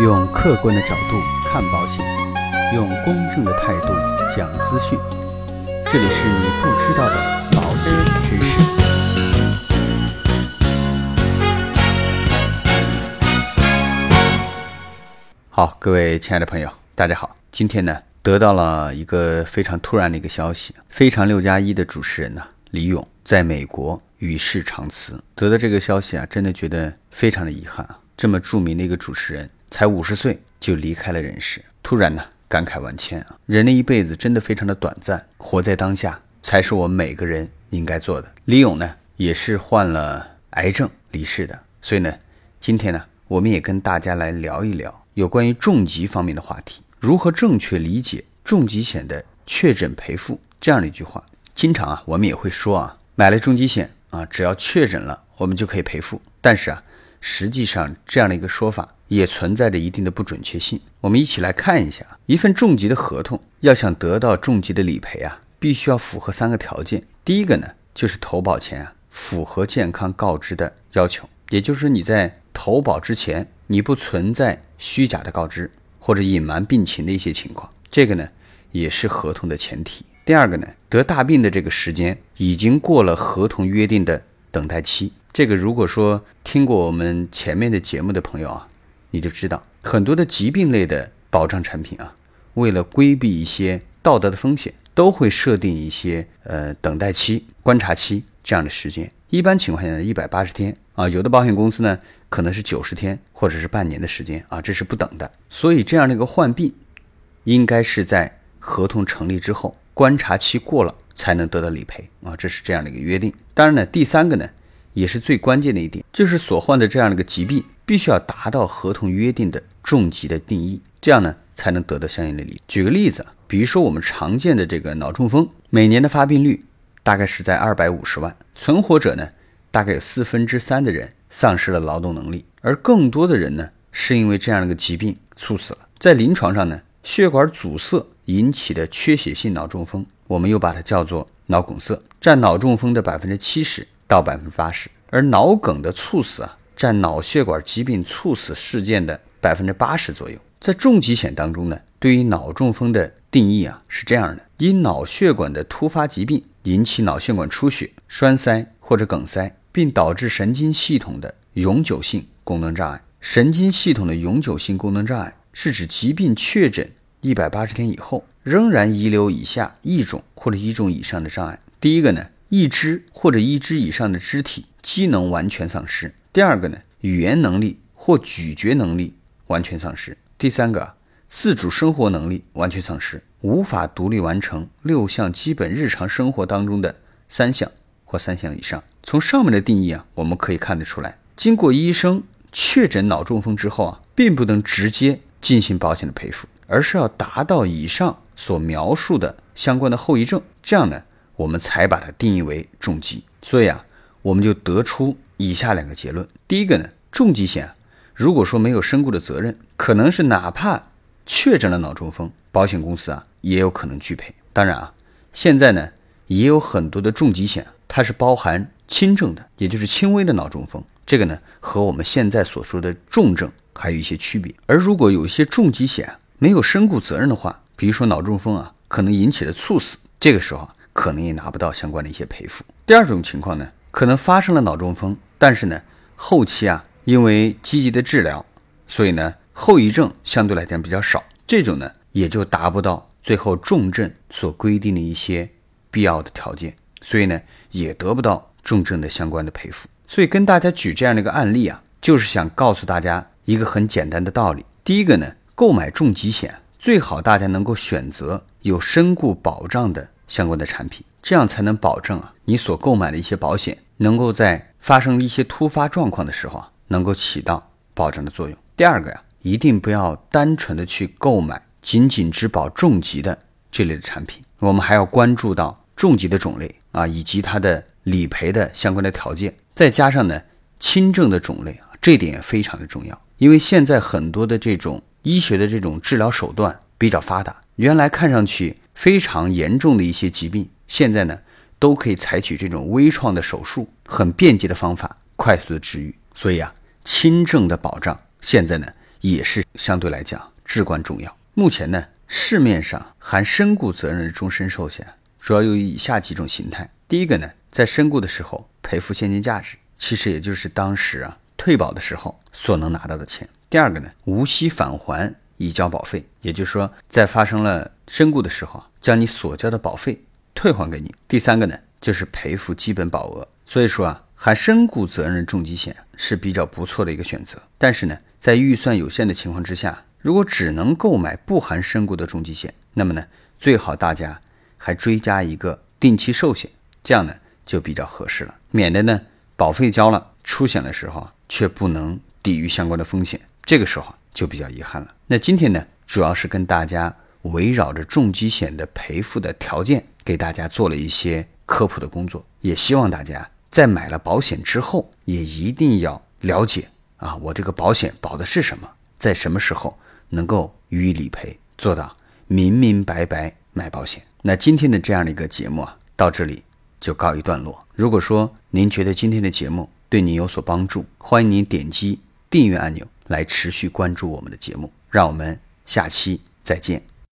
用客观的角度看保险，用公正的态度讲资讯。这里是你不知道的保险知识。好，各位亲爱的朋友，大家好。今天呢，得到了一个非常突然的一个消息，非常六加一的主持人呢，李咏在美国与世长辞。得到这个消息啊，真的觉得非常的遗憾啊。这么著名的一个主持人，才五十岁就离开了人世，突然呢，感慨万千啊。人的一辈子真的非常的短暂，活在当下才是我们每个人应该做的。李咏呢，也是患了癌症离世的，所以呢，今天呢，我们也跟大家来聊一聊有关于重疾方面的话题，如何正确理解重疾险的确诊赔付这样的一句话。经常啊，我们也会说啊，买了重疾险啊，只要确诊了，我们就可以赔付。但是啊，实际上这样的一个说法也存在着一定的不准确性。我们一起来看一下，一份重疾的合同要想得到重疾的理赔啊，必须要符合三个条件。第一个呢，就是投保前啊，符合健康告知的要求，也就是你在投保之前，你不存在虚假的告知或者隐瞒病情的一些情况，这个呢也是合同的前提。第二个呢，得大病的这个时间已经过了合同约定的等待期。这个如果说听过我们前面的节目的朋友啊，你就知道很多的疾病类的保障产品啊，为了规避一些道德的风险，都会设定一些呃等待期、观察期这样的时间。一般情况下呢，一百八十天啊，有的保险公司呢可能是九十天或者是半年的时间啊，这是不等的。所以这样的一个患病，应该是在合同成立之后，观察期过了才能得到理赔啊，这是这样的一个约定。当然呢，第三个呢。也是最关键的一点，就是所患的这样的一个疾病，必须要达到合同约定的重疾的定义，这样呢才能得到相应的理。举个例子，比如说我们常见的这个脑中风，每年的发病率大概是在二百五十万，存活者呢大概有四分之三的人丧失了劳动能力，而更多的人呢是因为这样的一个疾病猝死了。在临床上呢，血管阻塞引起的缺血性脑中风，我们又把它叫做脑梗塞，占脑中风的百分之七十。到百分之八十，而脑梗的猝死啊，占脑血管疾病猝死事件的百分之八十左右。在重疾险当中呢，对于脑中风的定义啊是这样的：因脑血管的突发疾病引起脑血管出血、栓塞或者梗塞，并导致神经系统的永久性功能障碍。神经系统的永久性功能障碍是指疾病确诊一百八十天以后，仍然遗留以下一种或者一种以上的障碍。第一个呢？一只或者一只以上的肢体机能完全丧失。第二个呢，语言能力或咀嚼能力完全丧失。第三个，自主生活能力完全丧失，无法独立完成六项基本日常生活当中的三项或三项以上。从上面的定义啊，我们可以看得出来，经过医生确诊脑中风之后啊，并不能直接进行保险的赔付，而是要达到以上所描述的相关的后遗症，这样呢。我们才把它定义为重疾，所以啊，我们就得出以下两个结论。第一个呢，重疾险如果说没有身故的责任，可能是哪怕确诊了脑中风，保险公司啊也有可能拒赔。当然啊，现在呢也有很多的重疾险，它是包含轻症的，也就是轻微的脑中风。这个呢和我们现在所说的重症还有一些区别。而如果有一些重疾险没有身故责任的话，比如说脑中风啊可能引起的猝死，这个时候。可能也拿不到相关的一些赔付。第二种情况呢，可能发生了脑中风，但是呢，后期啊，因为积极的治疗，所以呢，后遗症相对来讲比较少，这种呢，也就达不到最后重症所规定的一些必要的条件，所以呢，也得不到重症的相关的赔付。所以跟大家举这样的一个案例啊，就是想告诉大家一个很简单的道理：第一个呢，购买重疾险最好大家能够选择有身故保障的。相关的产品，这样才能保证啊，你所购买的一些保险能够在发生一些突发状况的时候啊，能够起到保障的作用。第二个呀，一定不要单纯的去购买仅仅只保重疾的这类的产品，我们还要关注到重疾的种类啊，以及它的理赔的相关的条件，再加上呢轻症的种类啊，这点也非常的重要，因为现在很多的这种医学的这种治疗手段比较发达，原来看上去。非常严重的一些疾病，现在呢都可以采取这种微创的手术，很便捷的方法，快速的治愈。所以啊，轻症的保障现在呢也是相对来讲至关重要。目前呢，市面上含身故责任的终身寿险主要有以下几种形态。第一个呢，在身故的时候赔付现金价值，其实也就是当时啊退保的时候所能拿到的钱。第二个呢，无息返还已交保费，也就是说在发生了身故的时候，将你所交的保费退还给你。第三个呢，就是赔付基本保额。所以说啊，含身故责任重疾险是比较不错的一个选择。但是呢，在预算有限的情况之下，如果只能购买不含身故的重疾险，那么呢，最好大家还追加一个定期寿险，这样呢就比较合适了，免得呢保费交了，出险的时候却不能抵御相关的风险，这个时候就比较遗憾了。那今天呢，主要是跟大家围绕着重疾险的赔付的条件，给大家做了一些科普的工作，也希望大家。在买了保险之后，也一定要了解啊，我这个保险保的是什么，在什么时候能够予以理赔，做到明明白白买保险。那今天的这样的一个节目啊，到这里就告一段落。如果说您觉得今天的节目对您有所帮助，欢迎您点击订阅按钮来持续关注我们的节目。让我们下期再见。